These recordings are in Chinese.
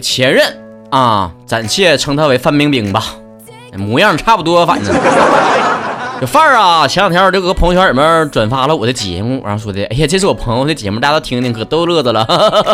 前任啊，暂且称他为范冰冰吧，模样差不多，反正。这范儿啊，前两天我就搁朋友圈里面转发了我的节目，然后说的，哎呀，这是我朋友的节目，大家都听听，可逗乐子了。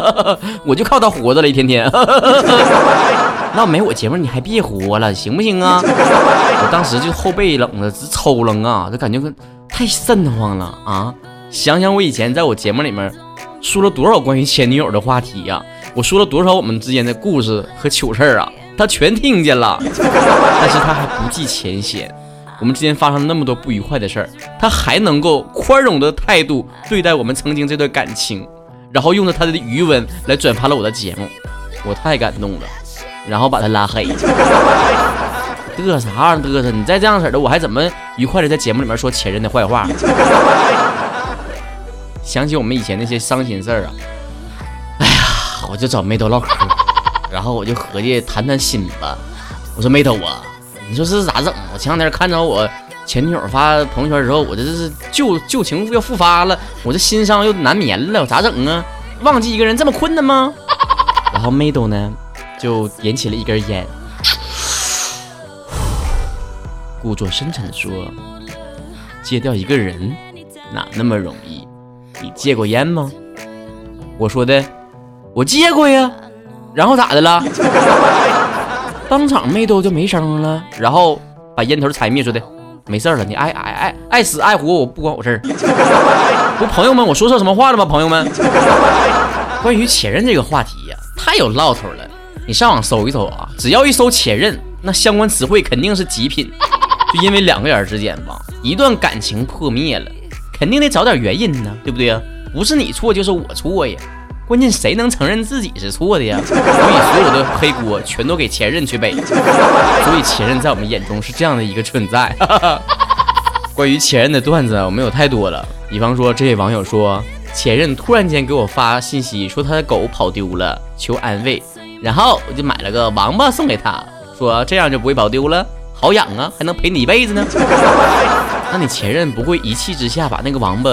我就靠他活着了，一天天。那没我节目你还别活了，行不行啊？我当时就后背冷的直抽冷啊，就感觉太瘆得慌了啊！想想我以前在我节目里面说了多少关于前女友的话题呀，我说了多少我们之间的故事和糗事儿啊，他全听见了，但是他还不计前嫌。我们之间发生了那么多不愉快的事儿，他还能够宽容的态度对待我们曾经这段感情，然后用着他的余温来转发了我的节目，我太感动了，然后把他拉黑。嘚啥玩意嘚瑟？你再这样式的，我还怎么愉快的在节目里面说前任的坏话？想起我们以前那些伤心事儿啊，我就找妹头唠嗑，然后我就合计谈谈心吧。我说妹头啊。你说这是咋整？我前两天看着我前女友发朋友圈之后，我这这是旧旧情要复发了，我这心伤又难眠了，我咋整啊？忘记一个人这么困难吗？然后妹豆呢，就点起了一根烟，故作深沉的说：“戒掉一个人哪那么容易？你戒过烟吗？”我说的，我接过呀。然后咋的了？当场妹都就没声了，然后把烟头踩灭，说的没事了，你爱爱爱爱死爱活，我不关我事儿。不，朋友们，我说错什么话了吗？朋友们，关于前任这个话题呀，太有唠头了。你上网搜一搜啊，只要一搜前任，那相关词汇肯定是极品。就因为两个人之间吧，一段感情破灭了，肯定得找点原因呢，对不对呀？不是你错就是我错呀。关键谁能承认自己是错的呀？所以所有的黑锅全都给前任去背。所以前任在我们眼中是这样的一个存在。关于前任的段子我们有太多了。比方说，这位网友说，前任突然间给我发信息说他的狗跑丢了，求安慰。然后我就买了个王八送给他，说这样就不会跑丢了，好养啊，还能陪你一辈子呢。那你前任不会一气之下把那个王八？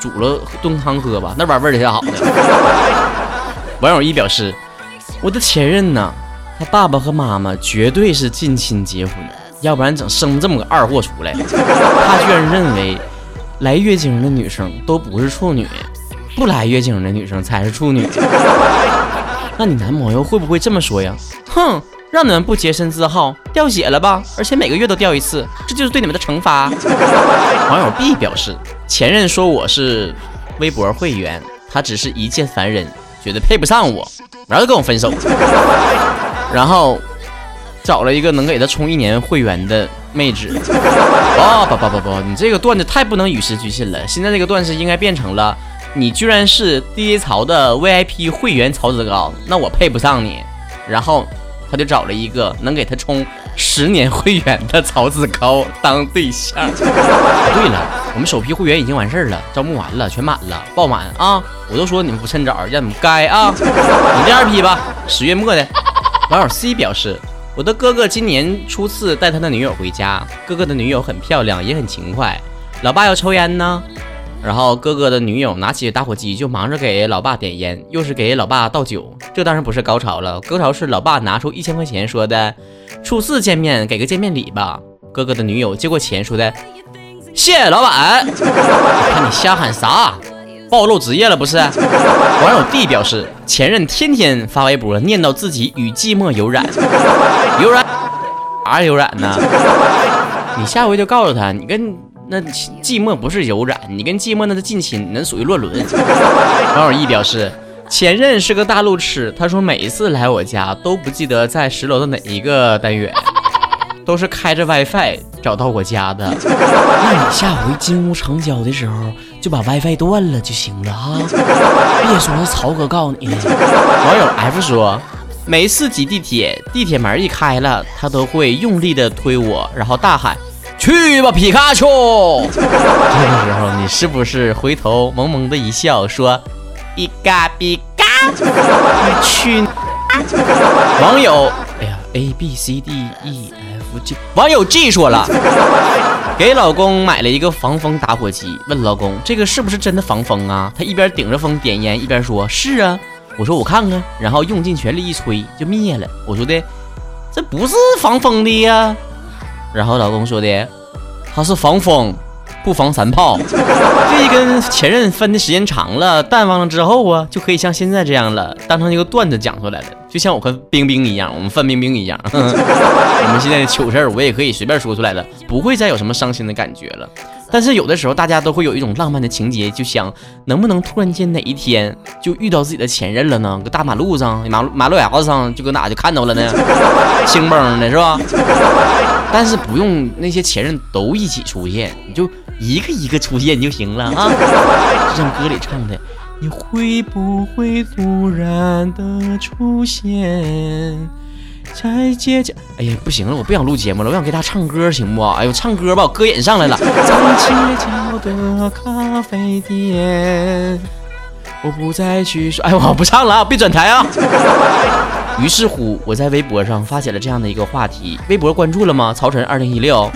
煮了炖汤喝吧，那玩意味儿挺好的。网友一表示：“我的前任呢，他爸爸和妈妈绝对是近亲结婚，要不然整生这么个二货出来。他居然认为来月经的女生都不是处女，不来月经的女生才是处女。那你男朋友会不会这么说呀？哼！”让你们不洁身自好，掉血了吧？而且每个月都掉一次，这就是对你们的惩罚。网友 B 表示，前任说我是微博会员，他只是一介凡人，觉得配不上我，然后就跟我分手。然后找了一个能给他充一年会员的妹纸。哦不不不不，你这个段子太不能与时俱进了。现在这个段子应该变成了，你居然是 DJ 曹的 VIP 会员曹子高，那我配不上你。然后。他就找了一个能给他充十年会员的曹子高当对象。对了，我们首批会员已经完事儿了，招募完了，全满了，爆满啊！我都说你们不趁早，让你们该啊！等第二批吧，十月末的。网友 C 表示，我的哥哥今年初次带他的女友回家，哥哥的女友很漂亮，也很勤快。老爸要抽烟呢。然后哥哥的女友拿起打火机就忙着给老爸点烟，又是给老爸倒酒。这当然不是高潮了，高潮是老爸拿出一千块钱说的：“初次见面给个见面礼吧。”哥哥的女友接过钱说的：“谢谢老板。”看你瞎喊啥？暴露职业了不是？网友 D 表示，前任天天发微博念叨自己与寂寞有染，有染 啥有染呢？你下回就告诉他，你跟。那寂寞不是有染，你跟寂寞那是近亲，那属于乱伦。网友一表示，前任是个大路痴，他说每一次来我家都不记得在十楼的哪一个单元，都是开着 WiFi 找到我家的。那你下回金屋成交的时候就把 WiFi 断了就行了哈，别说是曹哥告诉你的。网友 F 说，每次挤地铁，地铁门一开了，他都会用力的推我，然后大喊。去吧，皮卡丘！这个时候，你是不是回头萌萌的一笑，说：“比嘎比嘎，你去！”网友，哎呀，A B C D E F G，网友 G 说了，给老公买了一个防风打火机，问老公这个是不是真的防风啊？他一边顶着风点烟，一边说：“是啊。”我说我看看，然后用尽全力一吹就灭了。我说的这不是防风的呀。然后老公说的他是防风不防三炮。这一跟前任分的时间长了，淡忘了之后啊，就可以像现在这样了，当成一个段子讲出来了。就像我和冰冰一样，我们范冰冰一样，我们现在的糗事儿我也可以随便说出来了，不会再有什么伤心的感觉了。但是有的时候，大家都会有一种浪漫的情节，就想能不能突然间哪一天就遇到自己的前任了呢？搁大马路上，马路马路牙子上，就搁哪就看到了呢？兴崩的是吧？但是不用那些前任都一起出现，你就一个一个出现就行了啊！就像歌里唱的，你会不会突然的出现？在街角，哎呀，不行了，我不想录节目了，我想给他唱歌，行不？哎呦，唱歌吧，我歌瘾上来了。在街角的咖啡店，我不再去说，哎，我不唱了啊，别转台啊。于是乎，我在微博上发起了这样的一个话题，微博关注了吗？曹晨二零一六，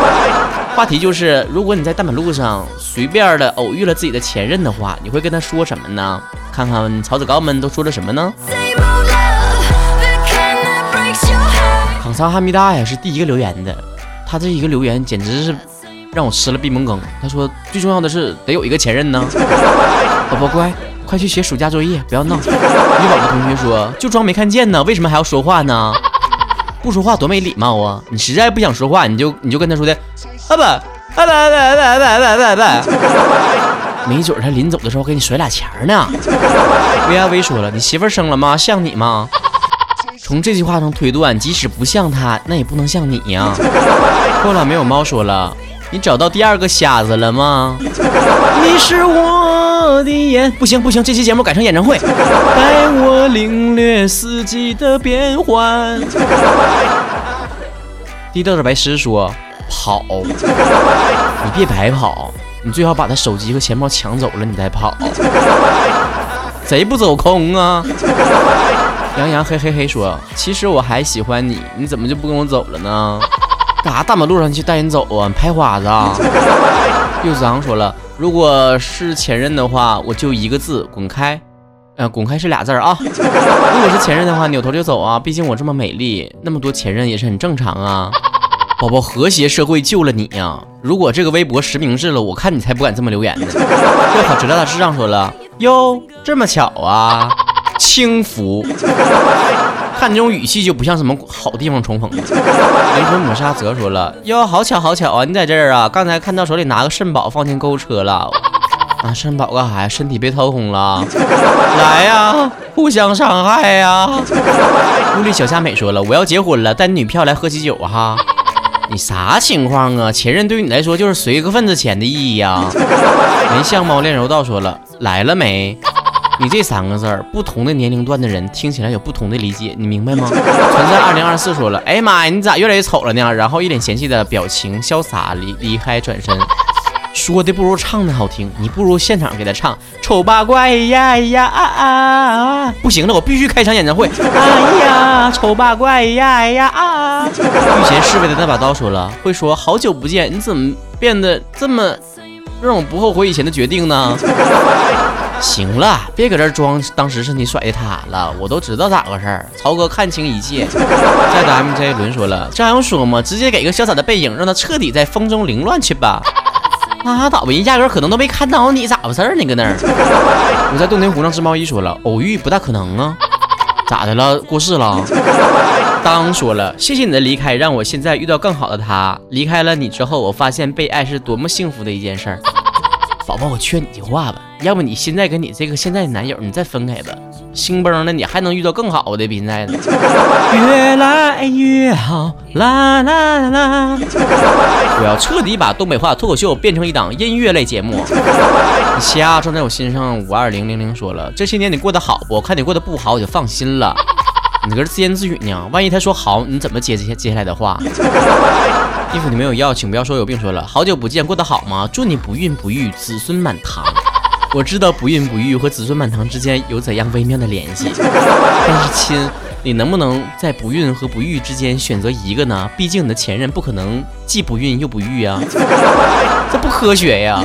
话题就是，如果你在大马路上随便的偶遇了自己的前任的话，你会跟他说什么呢？看看曹子高们都说了什么呢？康桑哈密达呀是第一个留言的，他这一个留言简直是让我吃了闭门羹。他说最重要的是得有一个前任呢。宝宝乖，快去写暑假作业，不要闹。鱼宝宝同学说就装没看见呢，为什么还要说话呢？不说话多没礼貌啊！你实在不想说话，你就你就跟他说的，啊不，啊不不不不不不不，没准他临走的时候给你甩俩钱呢。V R V 说了，你媳妇生了吗？像你吗？从这句话中推断，即使不像他，那也不能像你呀。过了没有猫说了，你找到第二个瞎子了吗？你是我的眼，不行不行，这期节目改成演唱会，带我领略四季的变换。地道的白痴说跑，你别白跑，你最好把他手机和钱包抢走了，你再跑，贼不走空啊。杨洋嘿嘿嘿说：“其实我还喜欢你，你怎么就不跟我走了呢？干啥大马路上去带人走啊？拍花子啊？”柚子昂说了：“如果是前任的话，我就一个字，滚开。呃，滚开是俩字啊。如果是前任的话，扭头就走啊。毕竟我这么美丽，那么多前任也是很正常啊。宝宝，和谐社会救了你呀！如果这个微博实名制了，我看你才不敢这么留言呢。”这好，知道大智障说了：“哟，这么巧啊。”轻浮，看这种语气就不像什么好地方重逢。灵魂抹杀则说了：“哟，好巧好巧啊，你在这儿啊！刚才看到手里拿个肾宝放进购物车了 啊，肾宝干啥呀？身体被掏空了？来呀，互相伤害呀！” 屋里小夏美说了：“我要结婚了，带你女票来喝喜酒哈。”你啥情况啊？前任对于你来说就是随个份子钱的意义呀？没相貌练柔道说了：“来了没？”你这三个字儿，不同的年龄段的人听起来有不同的理解，你明白吗？存在二零二四说了，哎呀妈呀，你咋越来越丑了呢？然后一脸嫌弃的表情，潇洒离离开，转身。说的不如唱的好听，你不如现场给他唱。丑八怪呀呀啊啊！不行了，我必须开场演唱会。哎呀，丑八怪呀呀啊！御前侍卫的那把刀说了，会说好久不见，你怎么变得这么让我不后悔以前的决定呢？行了，别搁这装，当时是你甩的他了，我都知道咋回事儿。曹哥看清一切。再 M J 轮说了，这还用说吗？直接给个潇洒的背影，让他彻底在风中凌乱去吧。拉倒吧，人压根可能都没看到你，咋回事儿呢？搁那儿。我在洞庭湖上织毛衣说了，偶遇不大可能啊。咋的了？过世了？当说了，谢谢你的离开，让我现在遇到更好的他。离开了你之后，我发现被爱是多么幸福的一件事儿。宝宝，我劝你句话吧，要不你现在跟你这个现在的男友，你再分开吧。兴崩了，你还能遇到更好的比现在的。越来越好，啦啦啦！我要彻底把东北话脱口秀变成一档音乐类节目。你瞎装在我心上，五二零零零说了，这些年你过得好不？看你过得不好，我就放心了。你搁这自言自语呢，万一他说好，你怎么接接接下来的话？衣服你没有要，请不要说有病。说了好久不见，过得好吗？祝你不孕不育，子孙满堂。我知道不孕不育和子孙满堂之间有怎样微妙的联系，但是亲，你能不能在不孕和不育之间选择一个呢？毕竟你的前任不可能既不孕又不育啊，这不科学呀。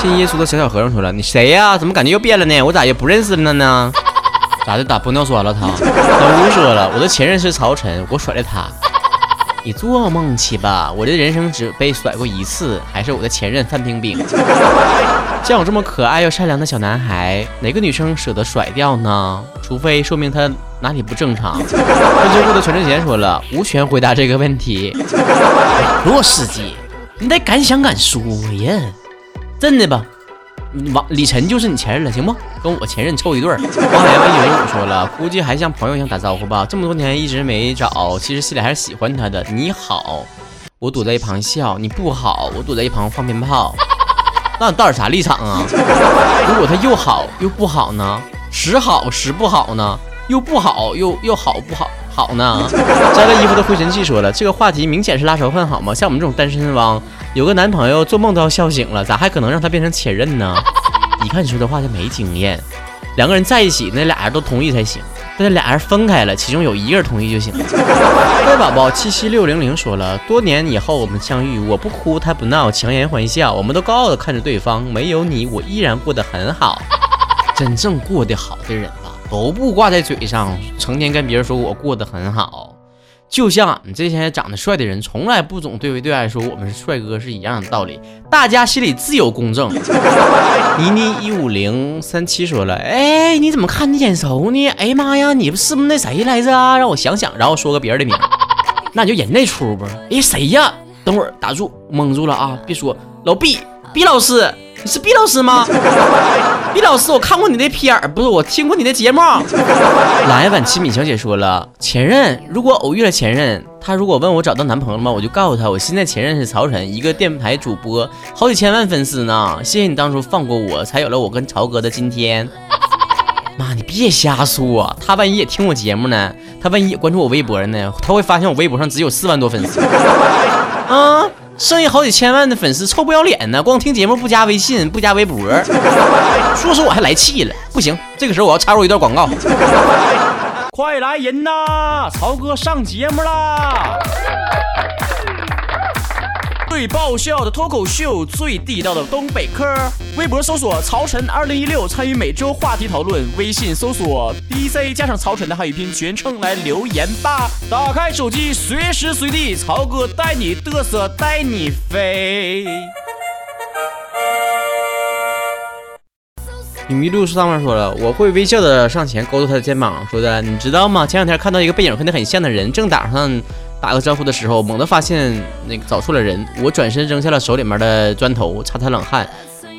信耶稣的小小和尚说了，你谁呀？怎么感觉又变了呢？我咋又不认识了呢？咋的？打玻尿酸了他？老吴说了，我的前任是曹晨，我甩了他。你做梦去吧！我的人生只被甩过一次，还是我的前任范冰冰。像我这么可爱又善良的小男孩，哪个女生舍得甩掉呢？除非说明他哪里不正常。分知乎的全智贤说了，无权回答这个问题。罗司机，你得敢想敢说呀！真的吧？王李晨就是你前任了，行不？跟我前任凑一对儿。王海洋一九九五说了，估计还像朋友一样打招呼吧。这么多年一直没找，其实心里还是喜欢他的。你好，我躲在一旁笑；你不好，我躲在一旁放鞭炮。那你到底啥立场啊？如果他又好又不好呢？时好时不好呢？又不好又又好不好好呢？摘了衣服的灰尘器说了，这个话题明显是拉仇恨好吗？像我们这种单身汪。有个男朋友做梦都要笑醒了，咋还可能让他变成前任呢？一看你说的话就没经验。两个人在一起，那俩人都同意才行。但是俩人分开了，其中有一个人同意就行了。乖宝宝七七六零零说了，多年以后我们相遇，我不哭，他不闹，强颜欢笑，我们都高傲的看着对方。没有你，我依然过得很好。真正过得好的人，都不挂在嘴上，成天跟别人说我过得很好。就像俺们这些长得帅的人，从来不总对外对外说我们是帅哥是一样的道理，大家心里自有公正。妮妮一五零三七说了，哎，你怎么看你眼熟呢？哎呀妈呀，你不是不是那谁来着啊？让我想想，然后说个别人的名，那你就演那出吧？哎，谁呀？等会儿打住，蒙住了啊，别说，老毕，毕老师。你是毕老师吗？毕老师，我看过你的片儿，不是我听过你的节目。来晚七米小姐说了，前任如果偶遇了前任，他如果问我找到男朋友了吗？我就告诉他，我现在前任是曹晨，一个电台主播，好几千万粉丝呢。谢谢你当初放过我，才有了我跟曹哥的今天。妈，你别瞎说，他万一也听我节目呢？他万一也关注我微博呢？他会发现我微博上只有四万多粉丝。啊。剩下好几千万的粉丝臭不要脸呢，光听节目不加微信不加微博，说实我还来气了。不行，这个时候我要插入一段广告。快来人呐，曹哥上节目啦！最爆笑的脱口秀，最地道的东北嗑。微博搜索曹晨二零一六，参与每周话题讨论。微信搜索 DJ 加上曹晨的汉语拼全称来留言吧。打开手机，随时随地，曹哥带你嘚瑟，带你飞。你迷路是上面说了，我会微笑的上前勾住他的肩膀，说的，你知道吗？前两天看到一个背影和你很像的人，正打算。打个招呼的时候，猛地发现那个找错了人，我转身扔下了手里面的砖头，擦擦冷汗，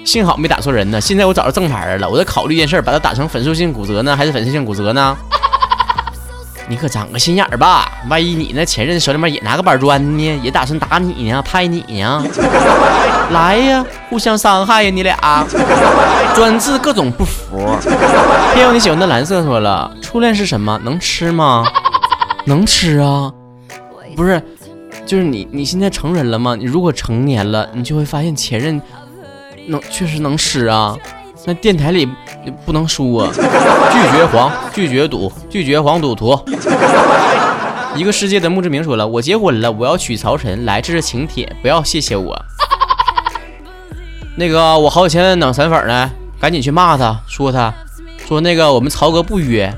幸好没打错人呢。现在我找着正牌了，我在考虑一件事，把它打成粉碎性骨折呢，还是粉碎性骨折呢？你可长个心眼儿吧，万一你那前任手里面也拿个板砖呢，也打算打你呢，拍你呢？来呀，互相伤害呀，你俩，专治各种不服。偏要你喜欢的蓝色说了，初恋是什么？能吃吗？能吃啊。不是，就是你，你现在成人了吗？你如果成年了，你就会发现前任能确实能吃啊。那电台里不能说，拒绝黄，拒绝赌，拒绝黄赌徒。一个世界的墓志铭说了，我结婚了，我要娶曹晨。来，这是请帖，不要谢谢我。那个我好几千万等散粉呢，赶紧去骂他，说他，说那个我们曹哥不约，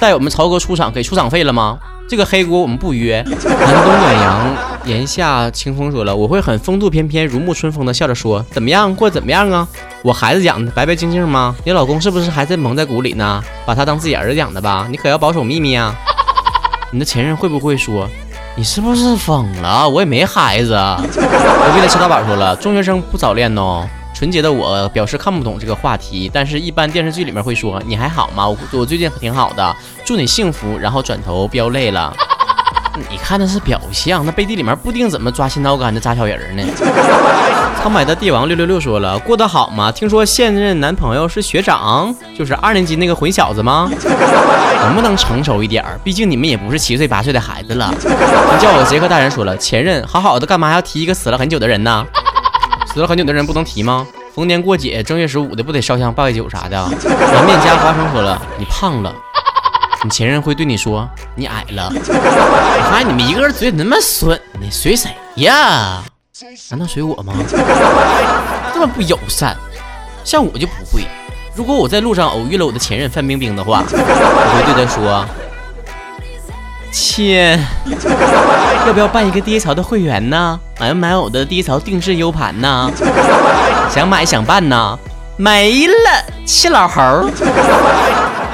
带我们曹哥出场，给出场费了吗？这个黑锅我们不约。南东暖阳，檐下清风说了，我会很风度翩翩、如沐春风的笑着说，怎么样过怎么样啊？我孩子养的白白净净吗？你老公是不是还在蒙在鼓里呢？把他当自己儿子养的吧？你可要保守秘密啊！你的前任会不会说，你是不是疯了？我也没孩子。隔壁的吃大宝说了，中学生不早恋哦。纯洁的我表示看不懂这个话题，但是一般电视剧里面会说你还好吗？我我最近挺好的，祝你幸福。然后转头飙泪了。你看的是表象，那背地里面不定怎么抓心挠肝的扎小人呢。苍白的帝王六六六说了，过得好吗？听说现任男朋友是学长，就是二年级那个混小子吗？能不能成熟一点？毕竟你们也不是七岁八岁的孩子了。叫我杰克大人说了，前任好好的，干嘛要提一个死了很久的人呢？死了很久的人不能提吗？逢年过节，正月十五的不得烧香拜酒啥的？颜面加花生说了，你胖了，你前任会对你说你矮了。我发现你们一个人嘴那么损，你随谁呀？难道随我吗？这么不友善，像我就不会。如果我在路上偶遇了我的前任范冰冰的话，我会对她说：“亲，要不要办一个低潮的会员呢？买不买我的低潮定制 U 盘呢？想买想办呢？没了，气老猴。”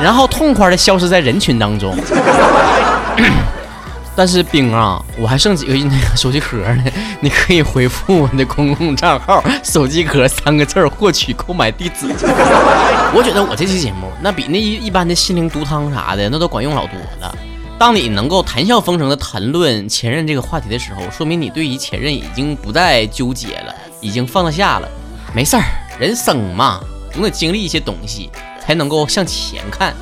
然后痛快的消失在人群当中。但是冰啊，我还剩几个那个手机壳呢，你可以回复我的公共账号“手机壳”三个字获取购买地址。我觉得我这期节目那比那一一般的心灵毒汤啥的那都管用老多了。当你能够谈笑风生的谈论前任这个话题的时候，说明你对于前任已经不再纠结了，已经放得下了。没事儿，人生嘛，总得经历一些东西，才能够向前看。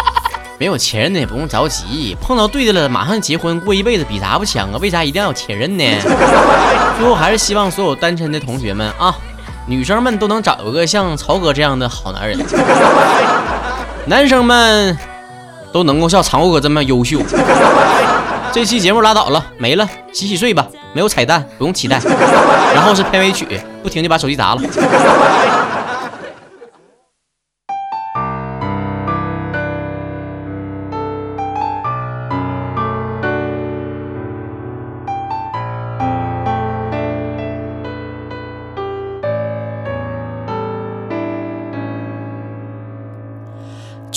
没有前任的也不用着急，碰到对的了，马上结婚过一辈子，比啥不强啊？为啥一定要有前任呢？最后还是希望所有单身的同学们啊，女生们都能找一个像曹哥这样的好男人，男生们都能够像曹哥这么优秀。这期节目拉倒了，没了，洗洗睡吧，没有彩蛋，不用期待。然后是片尾曲，不停就把手机砸了。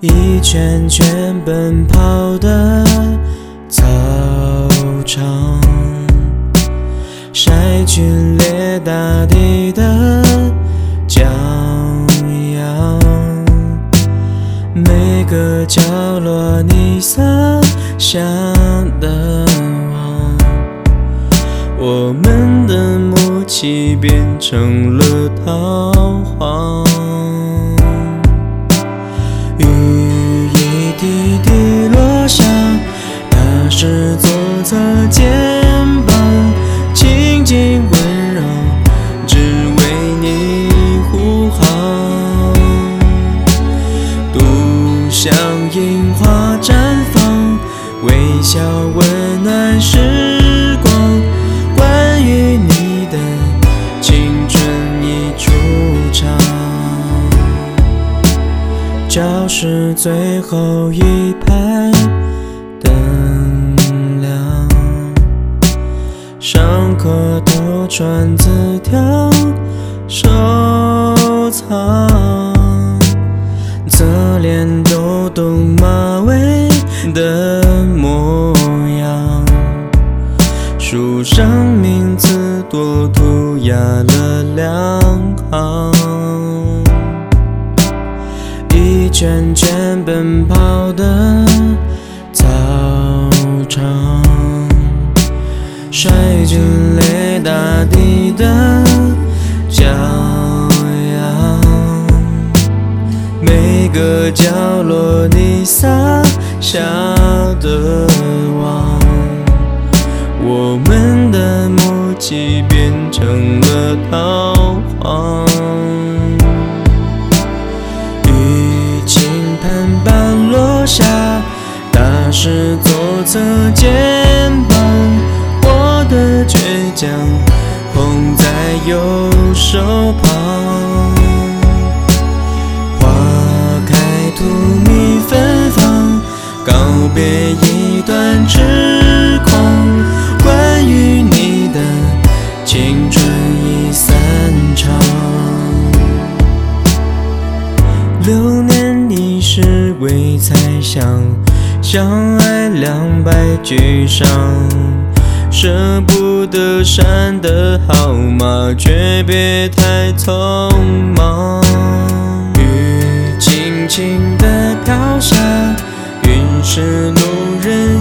一圈圈奔跑的操场，晒剧烈大地的骄阳，每个角落你洒下的网，我们的默契变成了桃花。是左侧肩膀，轻轻温柔，只为你护航。独向樱花绽放，微笑温暖时光。关于你的青春已出场，教室最后一排。课偷传纸条收藏，侧脸抖动马尾的模样，书上名字多涂鸦了两行，一圈圈奔跑的操场。摔进泪大地的骄阳，每个角落你撒下的网，我们的默契变成了逃荒。雨倾盆般落下，打湿左侧肩膀。倔强捧在右手旁，花开荼蘼芬芳，告别一段痴狂。关于你的青春已散场，流年已是未猜想，相爱两败俱伤。舍不得删的号码，诀别太匆忙，雨轻轻的飘下，云是路人。